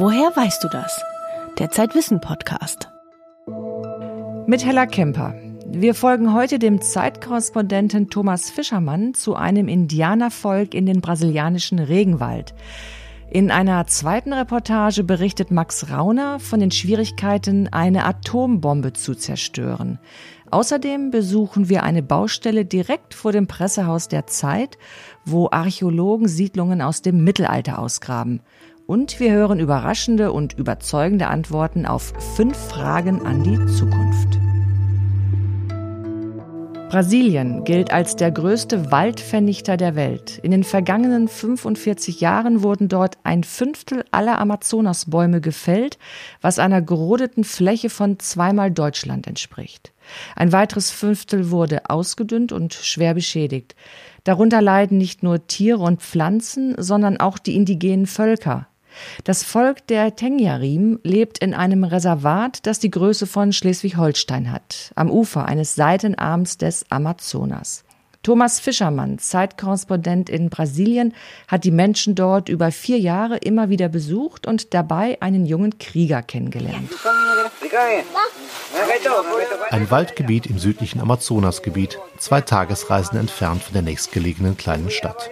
Woher weißt du das? Der Zeitwissen Podcast. Mit Hella Kemper. Wir folgen heute dem Zeitkorrespondenten Thomas Fischermann zu einem Indianervolk in den brasilianischen Regenwald. In einer zweiten Reportage berichtet Max Rauner von den Schwierigkeiten, eine Atombombe zu zerstören. Außerdem besuchen wir eine Baustelle direkt vor dem Pressehaus der Zeit, wo Archäologen Siedlungen aus dem Mittelalter ausgraben. Und wir hören überraschende und überzeugende Antworten auf fünf Fragen an die Zukunft. Brasilien gilt als der größte Waldvernichter der Welt. In den vergangenen 45 Jahren wurden dort ein Fünftel aller Amazonasbäume gefällt, was einer gerodeten Fläche von zweimal Deutschland entspricht. Ein weiteres Fünftel wurde ausgedünnt und schwer beschädigt. Darunter leiden nicht nur Tiere und Pflanzen, sondern auch die indigenen Völker, das Volk der Tengyarim lebt in einem Reservat, das die Größe von Schleswig-Holstein hat, am Ufer eines Seitenarms des Amazonas. Thomas Fischermann, Zeitkorrespondent in Brasilien, hat die Menschen dort über vier Jahre immer wieder besucht und dabei einen jungen Krieger kennengelernt. Ein Waldgebiet im südlichen Amazonasgebiet, zwei Tagesreisen entfernt von der nächstgelegenen kleinen Stadt.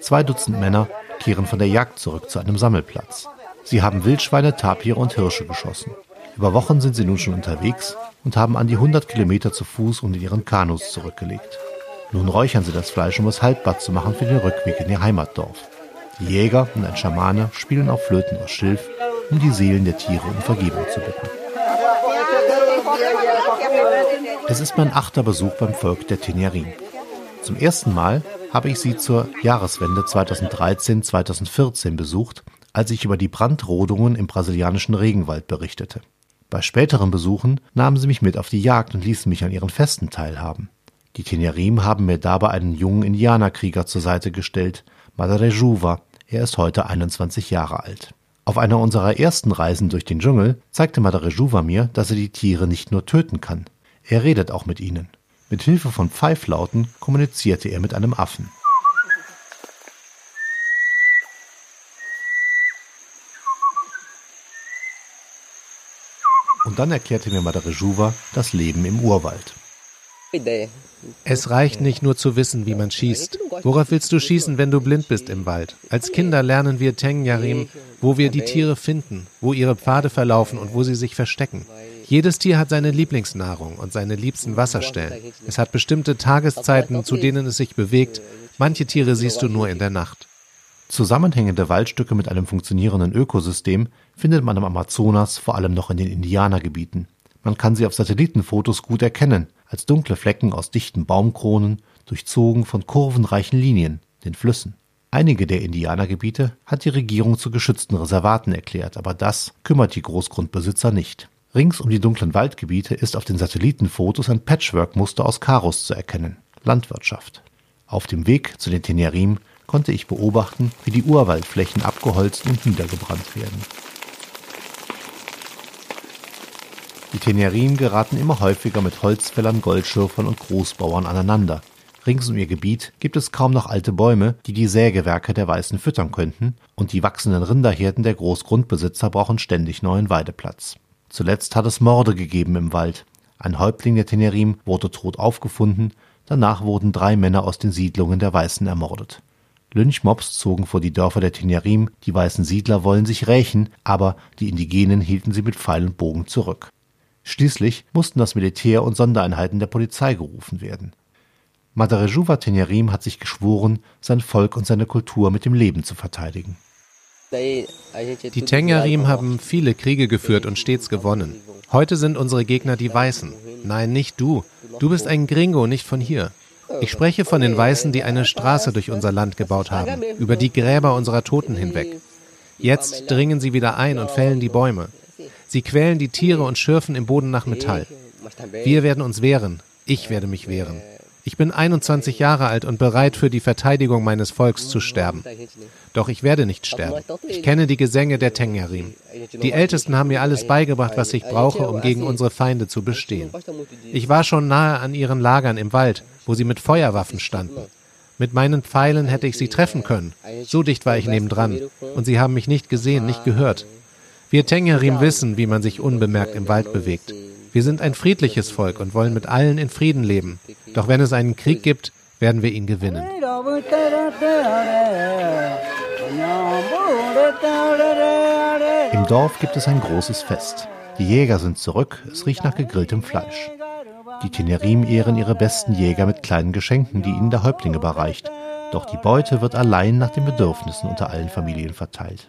Zwei Dutzend Männer kehren von der Jagd zurück zu einem Sammelplatz. Sie haben Wildschweine, Tapire und Hirsche geschossen. Über Wochen sind sie nun schon unterwegs und haben an die 100 Kilometer zu Fuß und in ihren Kanus zurückgelegt. Nun räuchern sie das Fleisch, um es haltbar zu machen für den Rückweg in ihr Heimatdorf. Die Jäger und ein Schamane spielen auf Flöten aus Schilf, um die Seelen der Tiere um Vergebung zu bitten. Es ist mein achter Besuch beim Volk der Tenerin. Zum ersten Mal habe ich sie zur Jahreswende 2013-2014 besucht, als ich über die Brandrodungen im brasilianischen Regenwald berichtete. Bei späteren Besuchen nahmen sie mich mit auf die Jagd und ließen mich an ihren Festen teilhaben. Die Tenerim haben mir dabei einen jungen Indianerkrieger zur Seite gestellt, Madre Juva. Er ist heute 21 Jahre alt. Auf einer unserer ersten Reisen durch den Dschungel zeigte Madre Juva mir, dass er die Tiere nicht nur töten kann. Er redet auch mit ihnen. Mit Hilfe von Pfeiflauten kommunizierte er mit einem Affen. Und dann erklärte mir Madare Juva das Leben im Urwald. Es reicht nicht nur zu wissen, wie man schießt. Worauf willst du schießen, wenn du blind bist im Wald? Als Kinder lernen wir Tengyarim, wo wir die Tiere finden, wo ihre Pfade verlaufen und wo sie sich verstecken. Jedes Tier hat seine Lieblingsnahrung und seine liebsten Wasserstellen. Es hat bestimmte Tageszeiten, zu denen es sich bewegt. Manche Tiere siehst du nur in der Nacht. Zusammenhängende Waldstücke mit einem funktionierenden Ökosystem findet man im Amazonas vor allem noch in den Indianergebieten. Man kann sie auf Satellitenfotos gut erkennen, als dunkle Flecken aus dichten Baumkronen, durchzogen von kurvenreichen Linien, den Flüssen. Einige der Indianergebiete hat die Regierung zu geschützten Reservaten erklärt, aber das kümmert die Großgrundbesitzer nicht. Rings um die dunklen Waldgebiete ist auf den Satellitenfotos ein Patchwork-Muster aus Karos zu erkennen. Landwirtschaft. Auf dem Weg zu den Tenerim konnte ich beobachten, wie die Urwaldflächen abgeholzt und niedergebrannt werden. Die Tenerim geraten immer häufiger mit Holzfällern, Goldschürfern und Großbauern aneinander. Rings um ihr Gebiet gibt es kaum noch alte Bäume, die die Sägewerke der Weißen füttern könnten, und die wachsenden Rinderherden der Großgrundbesitzer brauchen ständig neuen Weideplatz. Zuletzt hat es Morde gegeben im Wald. Ein Häuptling der Tenerim wurde tot aufgefunden, danach wurden drei Männer aus den Siedlungen der Weißen ermordet. Lynchmobs zogen vor die Dörfer der Tenerim, die weißen Siedler wollen sich rächen, aber die Indigenen hielten sie mit Pfeil und Bogen zurück. Schließlich mussten das Militär und Sondereinheiten der Polizei gerufen werden. Madarejuva Tenerim hat sich geschworen, sein Volk und seine Kultur mit dem Leben zu verteidigen. Die Tengarim haben viele Kriege geführt und stets gewonnen. Heute sind unsere Gegner die Weißen. Nein, nicht du. Du bist ein Gringo, nicht von hier. Ich spreche von den Weißen, die eine Straße durch unser Land gebaut haben, über die Gräber unserer Toten hinweg. Jetzt dringen sie wieder ein und fällen die Bäume. Sie quälen die Tiere und schürfen im Boden nach Metall. Wir werden uns wehren. Ich werde mich wehren. Ich bin 21 Jahre alt und bereit für die Verteidigung meines Volks zu sterben. Doch ich werde nicht sterben. Ich kenne die Gesänge der Tengyarim. Die Ältesten haben mir alles beigebracht, was ich brauche, um gegen unsere Feinde zu bestehen. Ich war schon nahe an ihren Lagern im Wald, wo sie mit Feuerwaffen standen. Mit meinen Pfeilen hätte ich sie treffen können. So dicht war ich nebendran. Und sie haben mich nicht gesehen, nicht gehört. Wir Tengerim wissen, wie man sich unbemerkt im Wald bewegt. Wir sind ein friedliches Volk und wollen mit allen in Frieden leben. Doch wenn es einen Krieg gibt, werden wir ihn gewinnen. Im Dorf gibt es ein großes Fest. Die Jäger sind zurück, es riecht nach gegrilltem Fleisch. Die Tenerim ehren ihre besten Jäger mit kleinen Geschenken, die ihnen der Häuptling überreicht. Doch die Beute wird allein nach den Bedürfnissen unter allen Familien verteilt.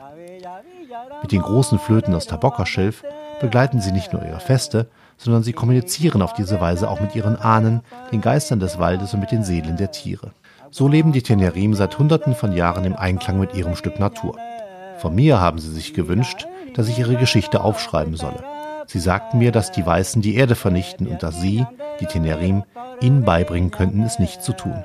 Mit den großen Flöten aus Tabockerschilf begleiten sie nicht nur ihre Feste, sondern sie kommunizieren auf diese Weise auch mit ihren Ahnen, den Geistern des Waldes und mit den Seelen der Tiere. So leben die Tenerim seit Hunderten von Jahren im Einklang mit ihrem Stück Natur. Von mir haben sie sich gewünscht, dass ich ihre Geschichte aufschreiben solle. Sie sagten mir, dass die Weißen die Erde vernichten und dass sie, die Tenerim, ihnen beibringen könnten, es nicht zu tun.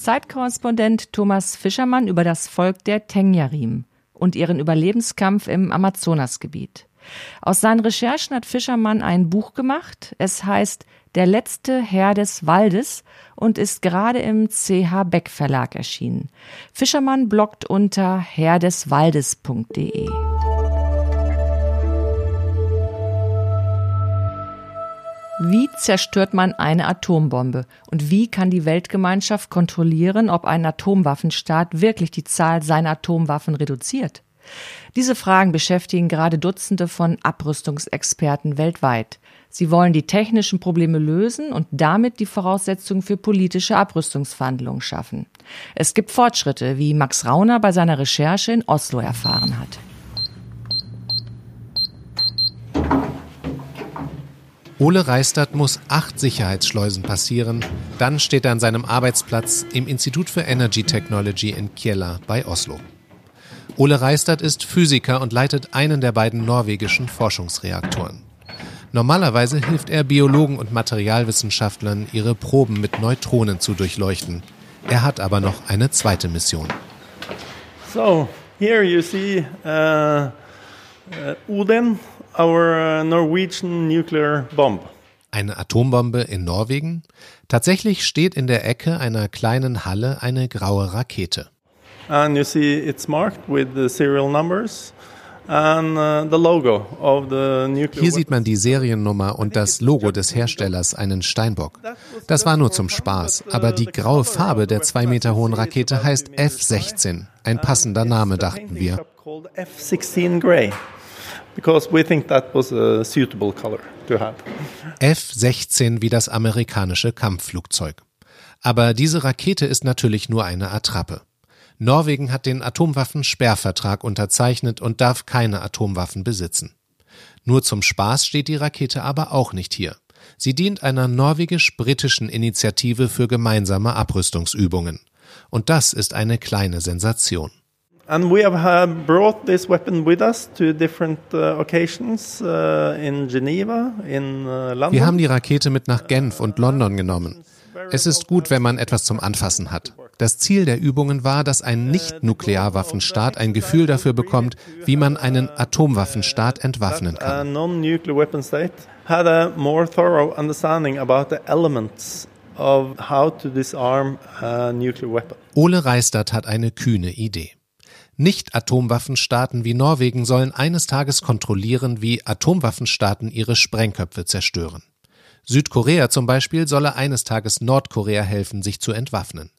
Zeitkorrespondent Thomas Fischermann über das Volk der Tengyarim und ihren Überlebenskampf im Amazonasgebiet. Aus seinen Recherchen hat Fischermann ein Buch gemacht. Es heißt Der letzte Herr des Waldes und ist gerade im CH Beck Verlag erschienen. Fischermann bloggt unter herrdeswaldes.de. Wie zerstört man eine Atombombe? Und wie kann die Weltgemeinschaft kontrollieren, ob ein Atomwaffenstaat wirklich die Zahl seiner Atomwaffen reduziert? Diese Fragen beschäftigen gerade Dutzende von Abrüstungsexperten weltweit. Sie wollen die technischen Probleme lösen und damit die Voraussetzungen für politische Abrüstungsverhandlungen schaffen. Es gibt Fortschritte, wie Max Rauner bei seiner Recherche in Oslo erfahren hat. Ole Reistert muss acht Sicherheitsschleusen passieren. Dann steht er an seinem Arbeitsplatz im Institut für Energy Technology in Kiela bei Oslo. Ole Reistert ist Physiker und leitet einen der beiden norwegischen Forschungsreaktoren. Normalerweise hilft er Biologen und Materialwissenschaftlern, ihre Proben mit Neutronen zu durchleuchten. Er hat aber noch eine zweite Mission. So, here you see uh, uh, Odin our uh, Norwegian nuclear bomb. Eine Atombombe in Norwegen? Tatsächlich steht in der Ecke einer kleinen Halle eine graue Rakete. And you see it's marked with the serial numbers. Uh, Hier sieht man die Seriennummer und das Logo des Herstellers, einen Steinbock. Das war nur zum Spaß, aber die graue Farbe der zwei Meter hohen Rakete heißt F-16. Ein passender Name, dachten wir because we think that was a suitable color to have. F-16 wie das amerikanische Kampfflugzeug. Aber diese Rakete ist natürlich nur eine Attrappe. Norwegen hat den Atomwaffensperrvertrag unterzeichnet und darf keine Atomwaffen besitzen. Nur zum Spaß steht die Rakete aber auch nicht hier. Sie dient einer norwegisch-britischen Initiative für gemeinsame Abrüstungsübungen. Und das ist eine kleine Sensation. And we have brought this weapon with us to different uh, occasions uh, in Geneva, in uh, London. Wir haben die Rakete mit nach Genf und London genommen. Es ist gut, wenn man etwas zum Anfassen hat. Das Ziel der Übungen war, dass ein Nicht-Nuklearwaffenstaat ein Gefühl dafür bekommt, wie man einen Atomwaffenstaat entwaffnen kann. had a more thorough understanding about the elements of how to disarm a nuclear weapon. Ole Reistert hat eine kühne Idee. Nicht-Atomwaffenstaaten wie Norwegen sollen eines Tages kontrollieren, wie Atomwaffenstaaten ihre Sprengköpfe zerstören. Südkorea zum Beispiel solle eines Tages Nordkorea helfen, sich zu entwaffnen.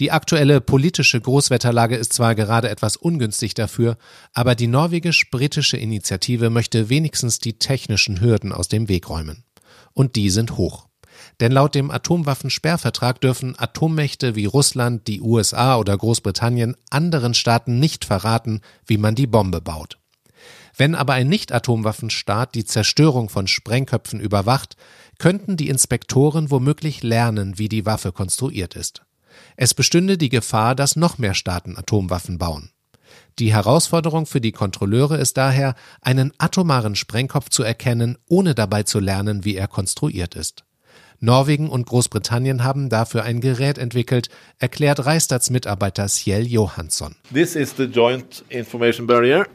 Die aktuelle politische Großwetterlage ist zwar gerade etwas ungünstig dafür, aber die norwegisch-britische Initiative möchte wenigstens die technischen Hürden aus dem Weg räumen. Und die sind hoch. Denn laut dem Atomwaffensperrvertrag dürfen Atommächte wie Russland, die USA oder Großbritannien anderen Staaten nicht verraten, wie man die Bombe baut. Wenn aber ein Nicht-Atomwaffenstaat die Zerstörung von Sprengköpfen überwacht, könnten die Inspektoren womöglich lernen, wie die Waffe konstruiert ist. Es bestünde die Gefahr, dass noch mehr Staaten Atomwaffen bauen. Die Herausforderung für die Kontrolleure ist daher, einen atomaren Sprengkopf zu erkennen, ohne dabei zu lernen, wie er konstruiert ist. Norwegen und Großbritannien haben dafür ein Gerät entwickelt, erklärt Reistats Mitarbeiter Ciel Johansson. This is the joint information barrier.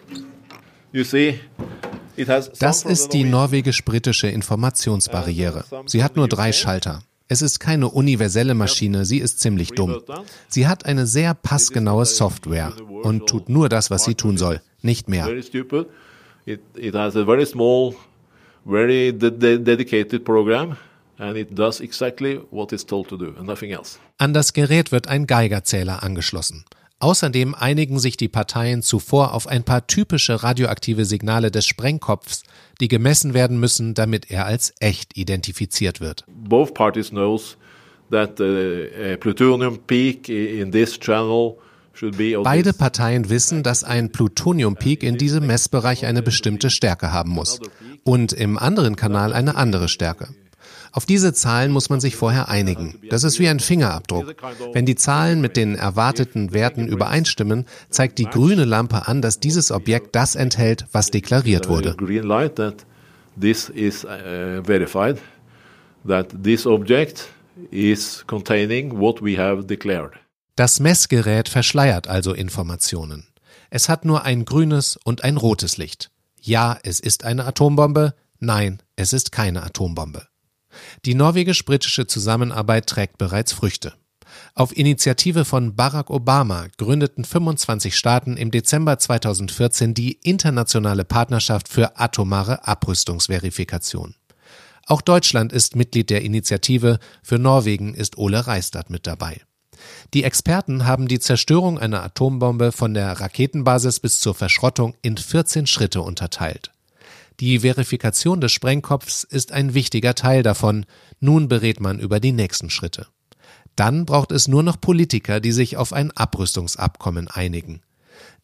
You see Das ist die norwegisch-britische Informationsbarriere. Sie hat nur drei Schalter. Es ist keine universelle Maschine, sie ist ziemlich dumm. Sie hat eine sehr passgenaue Software und tut nur das, was sie tun soll, nicht mehr. It has a very small, very dedicated program and it does exactly what it's told to do and nothing else. An das Gerät wird ein Geigerzähler angeschlossen. Außerdem einigen sich die Parteien zuvor auf ein paar typische radioaktive Signale des Sprengkopfs, die gemessen werden müssen, damit er als echt identifiziert wird. Both parties knows that a plutonium peak in this channel Beide Parteien wissen, dass ein Plutonium-Peak in diesem Messbereich eine bestimmte Stärke haben muss und im anderen Kanal eine andere Stärke. Auf diese Zahlen muss man sich vorher einigen. Das ist wie ein Fingerabdruck. Wenn die Zahlen mit den erwarteten Werten übereinstimmen, zeigt die grüne Lampe an, dass dieses Objekt das enthält, was deklariert wurde. This is uh, verified that this object is containing what we have declared. Das Messgerät verschleiert also Informationen. Es hat nur ein grünes und ein rotes Licht. Ja, es ist eine Atombombe. Nein, es ist keine Atombombe. Die norwegisch-britische Zusammenarbeit trägt bereits Früchte. Auf Initiative von Barack Obama gründeten 25 Staaten im Dezember 2014 die Internationale Partnerschaft für atomare Abrüstungsverifikation. Auch Deutschland ist Mitglied der Initiative, für Norwegen ist Ole Reistadt mit dabei. Die Experten haben die Zerstörung einer Atombombe von der Raketenbasis bis zur Verschrottung in 14 Schritte unterteilt. Die Verifikation des Sprengkopfs ist ein wichtiger Teil davon. Nun berät man über die nächsten Schritte. Dann braucht es nur noch Politiker, die sich auf ein Abrüstungsabkommen einigen.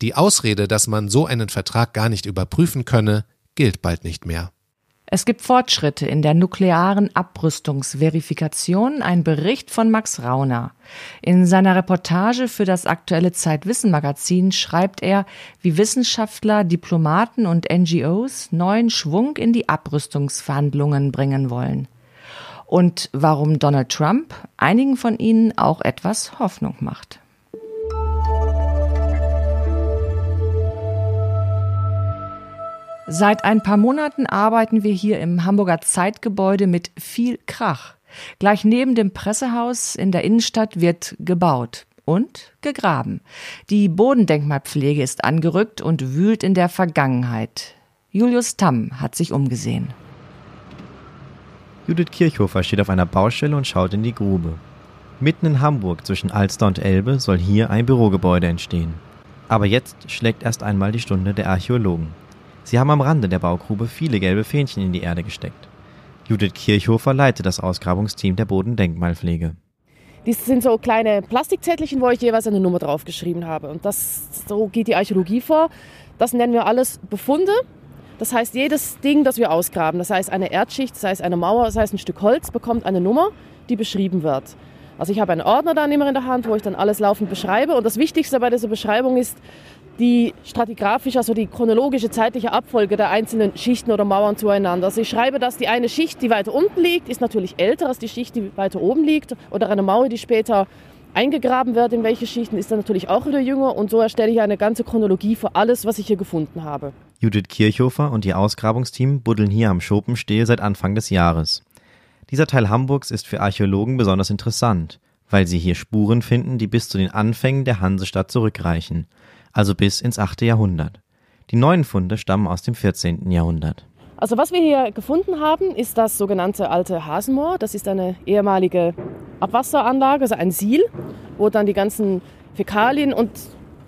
Die Ausrede, dass man so einen Vertrag gar nicht überprüfen könne, gilt bald nicht mehr. Es gibt Fortschritte in der nuklearen Abrüstungsverifikation, ein Bericht von Max Rauner. In seiner Reportage für das aktuelle Zeitwissen Magazin schreibt er, wie Wissenschaftler, Diplomaten und NGOs neuen Schwung in die Abrüstungsverhandlungen bringen wollen. Und warum Donald Trump einigen von ihnen auch etwas Hoffnung macht. Seit ein paar Monaten arbeiten wir hier im Hamburger Zeitgebäude mit viel Krach. Gleich neben dem Pressehaus in der Innenstadt wird gebaut und gegraben. Die Bodendenkmalpflege ist angerückt und wühlt in der Vergangenheit. Julius Tamm hat sich umgesehen. Judith Kirchhofer steht auf einer Baustelle und schaut in die Grube. Mitten in Hamburg zwischen Alster und Elbe soll hier ein Bürogebäude entstehen. Aber jetzt schlägt erst einmal die Stunde der Archäologen. Sie haben am Rande der Baugrube viele gelbe Fähnchen in die Erde gesteckt. Judith Kirchhofer leitet das Ausgrabungsteam der Bodendenkmalpflege. Dies sind so kleine Plastikzettelchen, wo ich jeweils eine Nummer draufgeschrieben habe. Und das, so geht die Archäologie vor. Das nennen wir alles Befunde. Das heißt, jedes Ding, das wir ausgraben, das heißt eine Erdschicht, das heißt eine Mauer, das heißt ein Stück Holz, bekommt eine Nummer, die beschrieben wird. Also ich habe einen Ordner dann immer in der Hand, wo ich dann alles laufend beschreibe. Und das Wichtigste bei dieser Beschreibung ist, die stratigraphische, also die chronologische zeitliche Abfolge der einzelnen Schichten oder Mauern zueinander. Also ich schreibe, dass die eine Schicht, die weiter unten liegt, ist natürlich älter als die Schicht, die weiter oben liegt. Oder eine Mauer, die später eingegraben wird in welche Schichten, ist dann natürlich auch wieder jünger. Und so erstelle ich eine ganze Chronologie für alles, was ich hier gefunden habe. Judith Kirchhofer und ihr Ausgrabungsteam buddeln hier am Schopenstehl seit Anfang des Jahres. Dieser Teil Hamburgs ist für Archäologen besonders interessant, weil sie hier Spuren finden, die bis zu den Anfängen der Hansestadt zurückreichen – also bis ins 8. Jahrhundert. Die neuen Funde stammen aus dem 14. Jahrhundert. Also was wir hier gefunden haben, ist das sogenannte alte Hasenmoor. Das ist eine ehemalige Abwasseranlage, also ein Siel, wo dann die ganzen Fäkalien und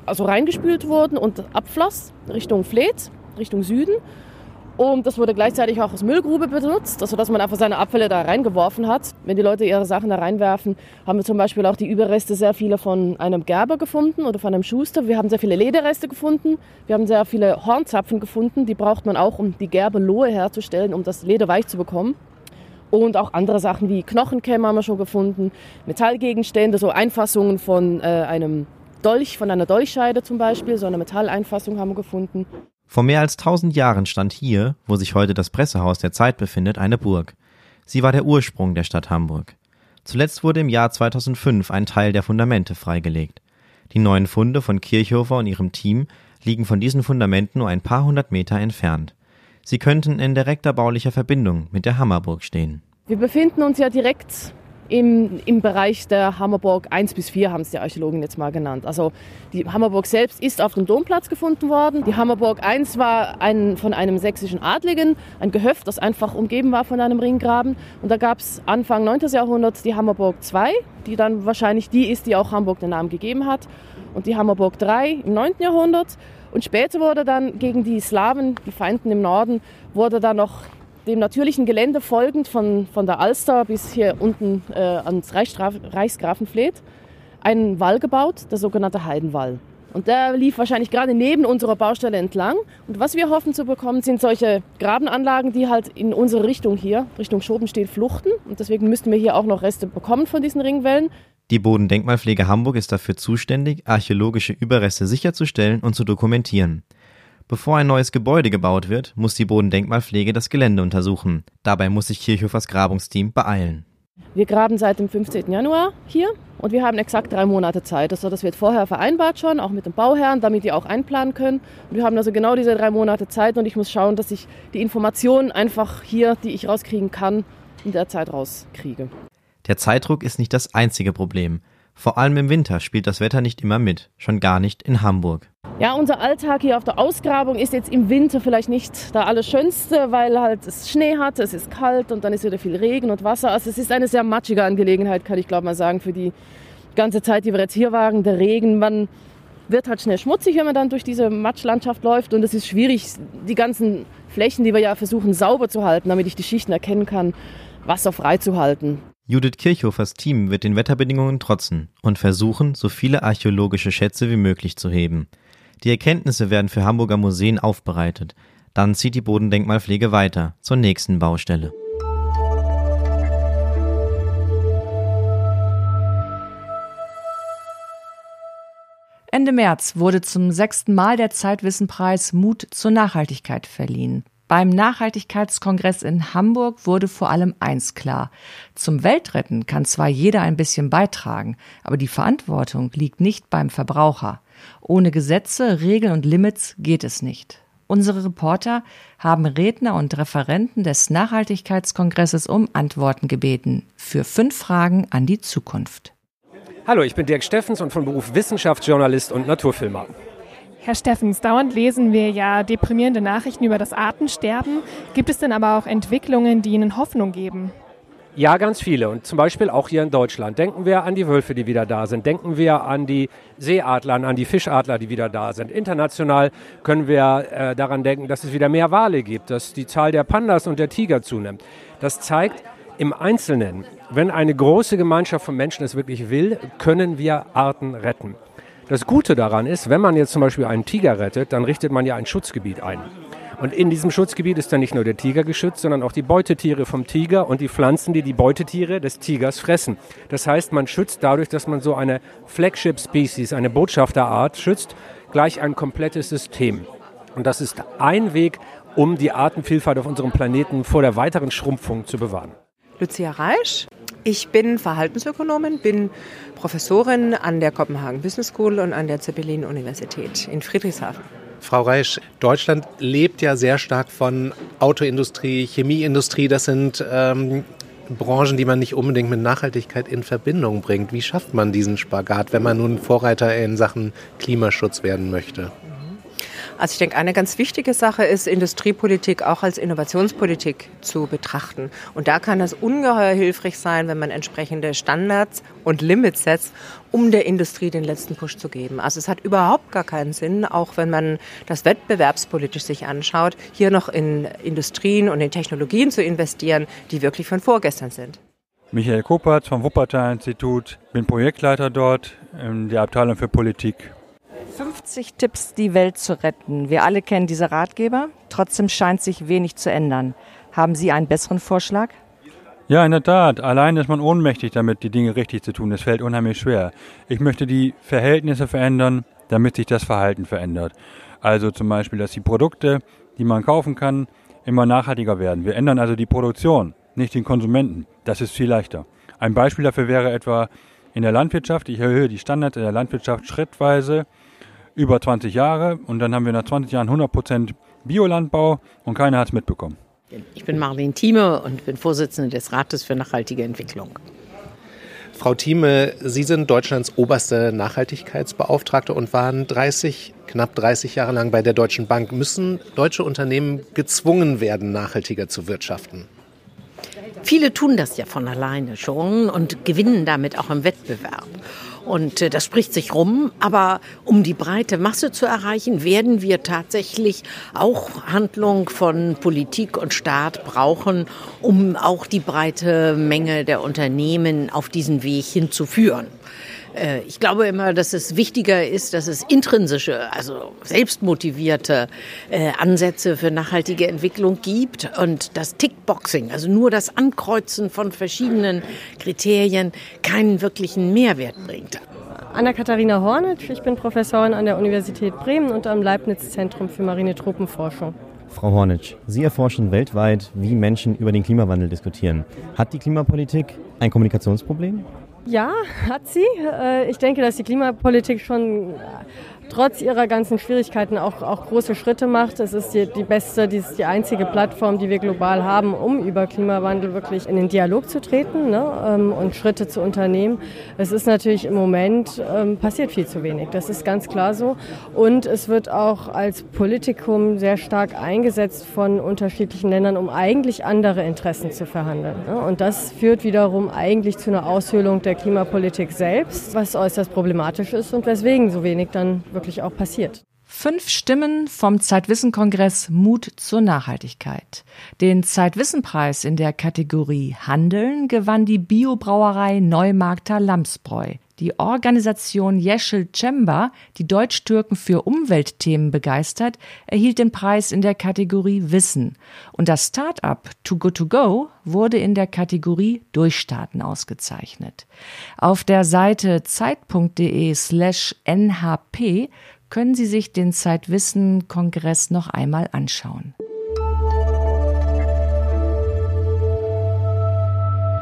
also reingespült wurden und abfloss Richtung Fleet, Richtung Süden. Und das wurde gleichzeitig auch als Müllgrube benutzt, also dass man einfach seine Abfälle da reingeworfen hat. Wenn die Leute ihre Sachen da reinwerfen, haben wir zum Beispiel auch die Überreste sehr viele von einem Gerber gefunden oder von einem Schuster. Wir haben sehr viele Lederreste gefunden. Wir haben sehr viele Hornzapfen gefunden. Die braucht man auch, um die Gerberlohe herzustellen, um das Leder weich zu bekommen. Und auch andere Sachen wie Knochenkämme haben wir schon gefunden, Metallgegenstände, so Einfassungen von äh, einem Dolch, von einer Dolchscheide zum Beispiel, so eine Metalleinfassung haben wir gefunden. Vor mehr als tausend Jahren stand hier, wo sich heute das Pressehaus der Zeit befindet, eine Burg. Sie war der Ursprung der Stadt Hamburg. Zuletzt wurde im Jahr 2005 ein Teil der Fundamente freigelegt. Die neuen Funde von Kirchhofer und ihrem Team liegen von diesen Fundamenten nur ein paar hundert Meter entfernt. Sie könnten in direkter baulicher Verbindung mit der Hammerburg stehen. Wir befinden uns ja direkt im, im Bereich der Hammerburg 1 bis 4 haben es die Archäologen jetzt mal genannt. Also die Hammerburg selbst ist auf dem Domplatz gefunden worden. Die Hammerburg 1 war ein, von einem sächsischen Adligen, ein Gehöft, das einfach umgeben war von einem Ringgraben. Und da gab es Anfang 9. Jahrhundert die Hammerburg 2, die dann wahrscheinlich die ist, die auch Hamburg den Namen gegeben hat. Und die Hammerburg 3 im 9. Jahrhundert. Und später wurde dann gegen die Slawen, die Feinden im Norden, wurde dann noch dem natürlichen Gelände folgend von, von der Alster bis hier unten äh, ans Reichsgrafenfleet einen Wall gebaut, der sogenannte Heidenwall. Und der lief wahrscheinlich gerade neben unserer Baustelle entlang. Und was wir hoffen zu bekommen, sind solche Grabenanlagen, die halt in unsere Richtung hier, Richtung Schobenstedt, fluchten. Und deswegen müssten wir hier auch noch Reste bekommen von diesen Ringwellen. Die Bodendenkmalpflege Hamburg ist dafür zuständig, archäologische Überreste sicherzustellen und zu dokumentieren. Bevor ein neues Gebäude gebaut wird, muss die Bodendenkmalpflege das Gelände untersuchen. Dabei muss sich Kirchhofers Grabungsteam beeilen. Wir graben seit dem 15. Januar hier und wir haben exakt drei Monate Zeit. Also das wird vorher vereinbart schon, auch mit dem Bauherrn, damit die auch einplanen können. Und wir haben also genau diese drei Monate Zeit und ich muss schauen, dass ich die Informationen einfach hier, die ich rauskriegen kann, in der Zeit rauskriege. Der Zeitdruck ist nicht das einzige Problem. Vor allem im Winter spielt das Wetter nicht immer mit, schon gar nicht in Hamburg. Ja, unser Alltag hier auf der Ausgrabung ist jetzt im Winter vielleicht nicht der allerschönste, weil halt es Schnee hat, es ist kalt und dann ist wieder viel Regen und Wasser. Also es ist eine sehr matschige Angelegenheit, kann ich glaube mal sagen, für die ganze Zeit, die wir jetzt hier waren. Der Regen, man wird halt schnell schmutzig, wenn man dann durch diese Matschlandschaft läuft und es ist schwierig, die ganzen Flächen, die wir ja versuchen sauber zu halten, damit ich die Schichten erkennen kann, Wasser frei zu halten. Judith Kirchhofers Team wird den Wetterbedingungen trotzen und versuchen, so viele archäologische Schätze wie möglich zu heben. Die Erkenntnisse werden für Hamburger Museen aufbereitet. Dann zieht die Bodendenkmalpflege weiter zur nächsten Baustelle. Ende März wurde zum sechsten Mal der Zeitwissenpreis Mut zur Nachhaltigkeit verliehen. Beim Nachhaltigkeitskongress in Hamburg wurde vor allem eins klar. Zum Weltretten kann zwar jeder ein bisschen beitragen, aber die Verantwortung liegt nicht beim Verbraucher. Ohne Gesetze, Regeln und Limits geht es nicht. Unsere Reporter haben Redner und Referenten des Nachhaltigkeitskongresses um Antworten gebeten für fünf Fragen an die Zukunft. Hallo, ich bin Dirk Steffens und von Beruf Wissenschaftsjournalist und Naturfilmer. Herr Steffens, dauernd lesen wir ja deprimierende Nachrichten über das Artensterben. Gibt es denn aber auch Entwicklungen, die Ihnen Hoffnung geben? Ja, ganz viele. Und zum Beispiel auch hier in Deutschland. Denken wir an die Wölfe, die wieder da sind. Denken wir an die Seeadler, an die Fischadler, die wieder da sind. International können wir äh, daran denken, dass es wieder mehr Wale gibt, dass die Zahl der Pandas und der Tiger zunimmt. Das zeigt im Einzelnen, wenn eine große Gemeinschaft von Menschen es wirklich will, können wir Arten retten. Das Gute daran ist, wenn man jetzt zum Beispiel einen Tiger rettet, dann richtet man ja ein Schutzgebiet ein. Und in diesem Schutzgebiet ist dann nicht nur der Tiger geschützt, sondern auch die Beutetiere vom Tiger und die Pflanzen, die die Beutetiere des Tigers fressen. Das heißt, man schützt dadurch, dass man so eine Flagship Species, eine Botschafterart schützt, gleich ein komplettes System. Und das ist ein Weg, um die Artenvielfalt auf unserem Planeten vor der weiteren Schrumpfung zu bewahren. Lucia Reisch. Ich bin Verhaltensökonomin, bin Professorin an der Copenhagen Business School und an der Zeppelin Universität in Friedrichshafen. Frau Reisch, Deutschland lebt ja sehr stark von Autoindustrie, Chemieindustrie. Das sind ähm, Branchen, die man nicht unbedingt mit Nachhaltigkeit in Verbindung bringt. Wie schafft man diesen Spagat, wenn man nun Vorreiter in Sachen Klimaschutz werden möchte? Also ich denke, eine ganz wichtige Sache ist, Industriepolitik auch als Innovationspolitik zu betrachten. Und da kann es ungeheuer hilfreich sein, wenn man entsprechende Standards und Limits setzt, um der Industrie den letzten Push zu geben. Also es hat überhaupt gar keinen Sinn, auch wenn man das wettbewerbspolitisch sich anschaut, hier noch in Industrien und in Technologien zu investieren, die wirklich von vorgestern sind. Michael Kopert vom Wuppertal-Institut, bin Projektleiter dort in der Abteilung für Politik 50 Tipps, die Welt zu retten. Wir alle kennen diese Ratgeber. Trotzdem scheint sich wenig zu ändern. Haben Sie einen besseren Vorschlag? Ja, in der Tat. Allein ist man ohnmächtig damit, die Dinge richtig zu tun. Es fällt unheimlich schwer. Ich möchte die Verhältnisse verändern, damit sich das Verhalten verändert. Also zum Beispiel, dass die Produkte, die man kaufen kann, immer nachhaltiger werden. Wir ändern also die Produktion, nicht den Konsumenten. Das ist viel leichter. Ein Beispiel dafür wäre etwa in der Landwirtschaft. Ich erhöhe die Standards in der Landwirtschaft schrittweise über 20 Jahre und dann haben wir nach 20 Jahren 100 Prozent Biolandbau und keiner hat es mitbekommen. Ich bin Marlene Thieme und bin Vorsitzende des Rates für nachhaltige Entwicklung. Frau Thieme, Sie sind Deutschlands oberste Nachhaltigkeitsbeauftragte und waren 30, knapp 30 Jahre lang bei der Deutschen Bank. Müssen deutsche Unternehmen gezwungen werden, nachhaltiger zu wirtschaften? Viele tun das ja von alleine schon und gewinnen damit auch im Wettbewerb. Und äh, das spricht sich rum. Aber um die breite Masse zu erreichen, werden wir tatsächlich auch Handlung von Politik und Staat brauchen, um auch die breite Menge der Unternehmen auf diesen Weg hinzuführen. Äh, ich glaube immer, dass es wichtiger ist, dass es intrinsische, also selbstmotivierte äh, Ansätze für nachhaltige Entwicklung gibt und das Tickboxing, also nur das Ankreuzen von verschiedenen Kriterien, keinen wirklichen Mehrwert bringt. Anna-Katharina Hornet, ich bin Professorin an der Universität Bremen und am Leibniz-Zentrum für marine Tropenforschung. Frau Hornitsch, Sie erforschen weltweit, wie Menschen über den Klimawandel diskutieren. Hat die Klimapolitik ein Kommunikationsproblem? Ja, hat sie. Äh, ich denke, dass die Klimapolitik schon trotz ihrer ganzen Schwierigkeiten auch, auch große Schritte macht. Es ist die, die beste, die die einzige Plattform, die wir global haben, um über Klimawandel wirklich in den Dialog zu treten ne, ähm, und Schritte zu unternehmen. Es ist natürlich im Moment ähm, passiert viel zu wenig. Das ist ganz klar so. Und es wird auch als Politikum sehr stark eingesetzt von unterschiedlichen Ländern, um eigentlich andere Interessen zu verhandeln. Ne? Und das führt wiederum eigentlich zu einer Aushöhlung der Klimapolitik selbst, was äußerst problematisch ist und weswegen so wenig dann wirklich auch passiert. Fünf Stimmen vom Zeitwissen-Kongress Mut zur Nachhaltigkeit. Den Zeitwissen-Preis in der Kategorie Handeln gewann die Biobrauerei Neumarkter Lamsbräu. Die Organisation Yeşil Cemba, die Deutsch-Türken für Umweltthemen begeistert, erhielt den Preis in der Kategorie Wissen. Und das Start-up Too Good To Go wurde in der Kategorie Durchstarten ausgezeichnet. Auf der Seite zeit.de slash nhp können Sie sich den Zeitwissen-Kongress noch einmal anschauen.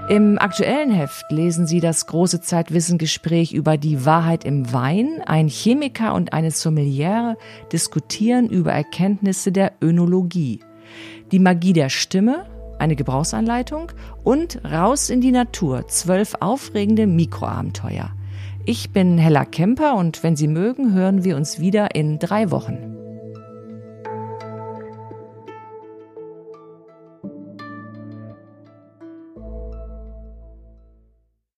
Im aktuellen Heft lesen Sie das große Zeitwissen-Gespräch über die Wahrheit im Wein. Ein Chemiker und eine Sommeliere diskutieren über Erkenntnisse der Önologie. Die Magie der Stimme, eine Gebrauchsanleitung und Raus in die Natur, zwölf aufregende Mikroabenteuer. Ich bin Hella Kemper und wenn Sie mögen, hören wir uns wieder in drei Wochen.